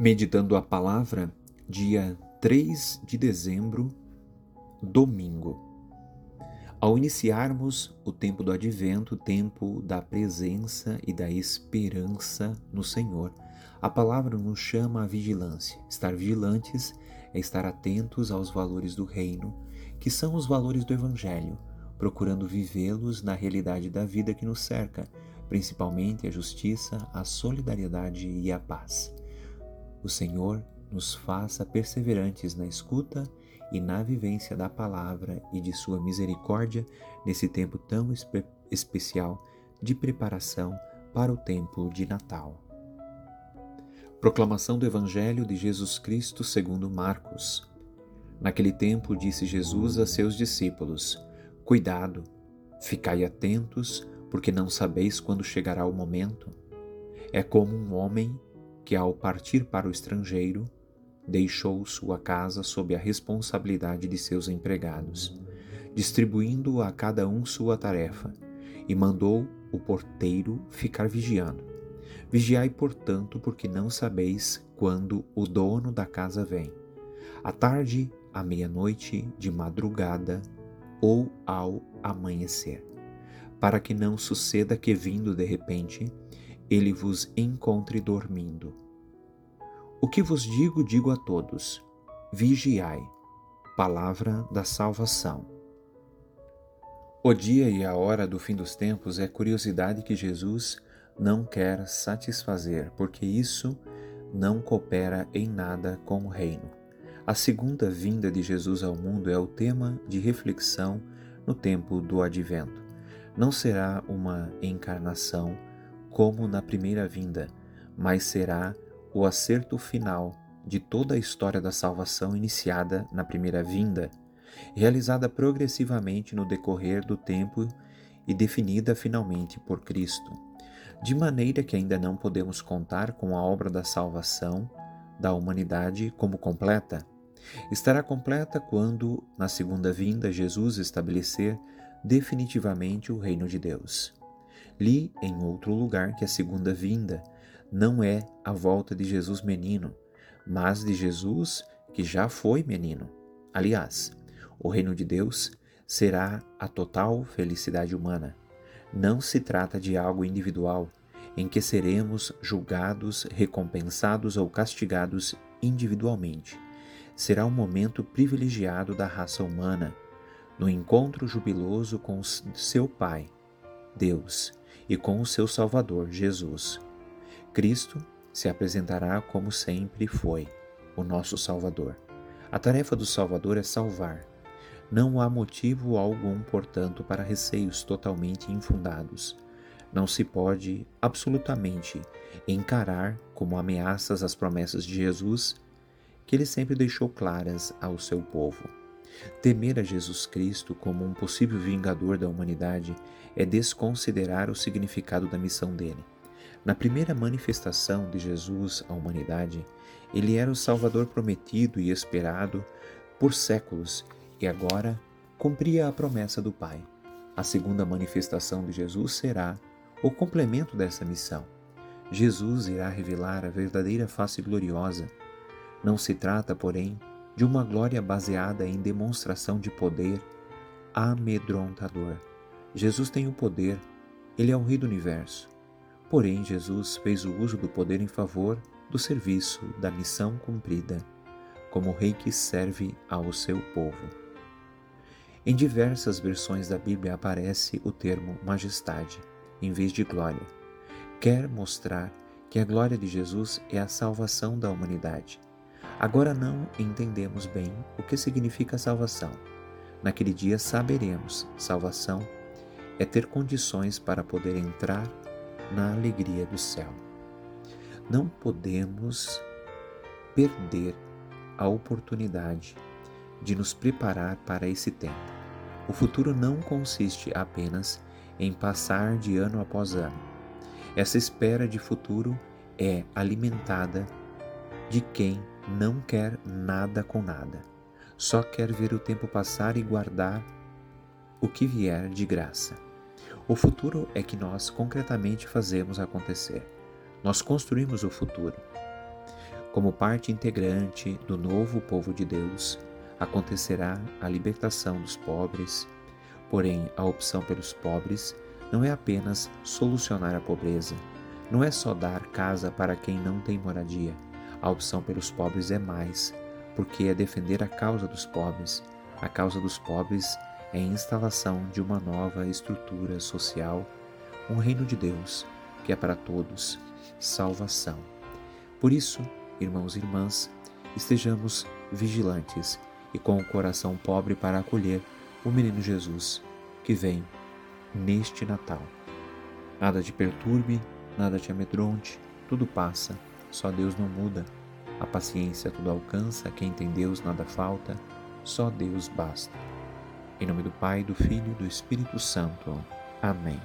Meditando a palavra, dia 3 de dezembro, domingo. Ao iniciarmos o tempo do advento, tempo da presença e da esperança no Senhor, a palavra nos chama à vigilância. Estar vigilantes é estar atentos aos valores do reino, que são os valores do Evangelho, procurando vivê-los na realidade da vida que nos cerca, principalmente a justiça, a solidariedade e a paz. O Senhor nos faça perseverantes na escuta e na vivência da palavra e de sua misericórdia nesse tempo tão espe especial de preparação para o tempo de Natal. Proclamação do Evangelho de Jesus Cristo segundo Marcos. Naquele tempo disse Jesus a seus discípulos: Cuidado, ficai atentos, porque não sabeis quando chegará o momento. É como um homem que, ao partir para o estrangeiro, deixou sua casa sob a responsabilidade de seus empregados, distribuindo a cada um sua tarefa, e mandou o porteiro ficar vigiando. Vigiai, portanto, porque não sabeis quando o dono da casa vem, à tarde, à meia-noite, de madrugada ou ao amanhecer, para que não suceda que, vindo de repente, ele vos encontre dormindo. O que vos digo, digo a todos: vigiai. Palavra da salvação. O dia e a hora do fim dos tempos é curiosidade que Jesus não quer satisfazer, porque isso não coopera em nada com o reino. A segunda vinda de Jesus ao mundo é o tema de reflexão no tempo do advento. Não será uma encarnação como na primeira vinda, mas será o acerto final de toda a história da salvação iniciada na primeira vinda, realizada progressivamente no decorrer do tempo e definida finalmente por Cristo, de maneira que ainda não podemos contar com a obra da salvação da humanidade como completa. Estará completa quando, na segunda vinda, Jesus estabelecer definitivamente o reino de Deus. Li em outro lugar que a segunda vinda não é a volta de Jesus menino, mas de Jesus que já foi menino. Aliás, o reino de Deus será a total felicidade humana. Não se trata de algo individual em que seremos julgados, recompensados ou castigados individualmente. Será um momento privilegiado da raça humana, no encontro jubiloso com seu Pai, Deus, e com o seu Salvador, Jesus. Cristo se apresentará como sempre foi, o nosso Salvador. A tarefa do Salvador é salvar. Não há motivo algum, portanto, para receios totalmente infundados. Não se pode absolutamente encarar como ameaças as promessas de Jesus, que ele sempre deixou claras ao seu povo. Temer a Jesus Cristo como um possível vingador da humanidade é desconsiderar o significado da missão dele. Na primeira manifestação de Jesus à humanidade, ele era o Salvador prometido e esperado por séculos e agora cumpria a promessa do Pai. A segunda manifestação de Jesus será o complemento dessa missão. Jesus irá revelar a verdadeira face gloriosa. Não se trata, porém, de uma glória baseada em demonstração de poder amedrontador. Jesus tem o poder, ele é o Rei do universo. Porém, Jesus fez o uso do poder em favor do serviço, da missão cumprida, como Rei que serve ao seu povo. Em diversas versões da Bíblia aparece o termo majestade, em vez de glória. Quer mostrar que a glória de Jesus é a salvação da humanidade Agora não entendemos bem o que significa salvação. Naquele dia saberemos: salvação é ter condições para poder entrar na alegria do céu. Não podemos perder a oportunidade de nos preparar para esse tempo. O futuro não consiste apenas em passar de ano após ano. Essa espera de futuro é alimentada de quem não quer nada com nada, só quer ver o tempo passar e guardar o que vier de graça. O futuro é que nós concretamente fazemos acontecer. Nós construímos o futuro. Como parte integrante do novo povo de Deus, acontecerá a libertação dos pobres. Porém, a opção pelos pobres não é apenas solucionar a pobreza, não é só dar casa para quem não tem moradia. A opção pelos pobres é mais, porque é defender a causa dos pobres. A causa dos pobres é a instalação de uma nova estrutura social, um reino de Deus que é para todos salvação. Por isso, irmãos e irmãs, estejamos vigilantes e com o coração pobre para acolher o menino Jesus que vem neste Natal. Nada te perturbe, nada te amedronte, tudo passa, só Deus não muda. A paciência tudo alcança, quem tem Deus nada falta, só Deus basta. Em nome do Pai, do Filho e do Espírito Santo. Amém.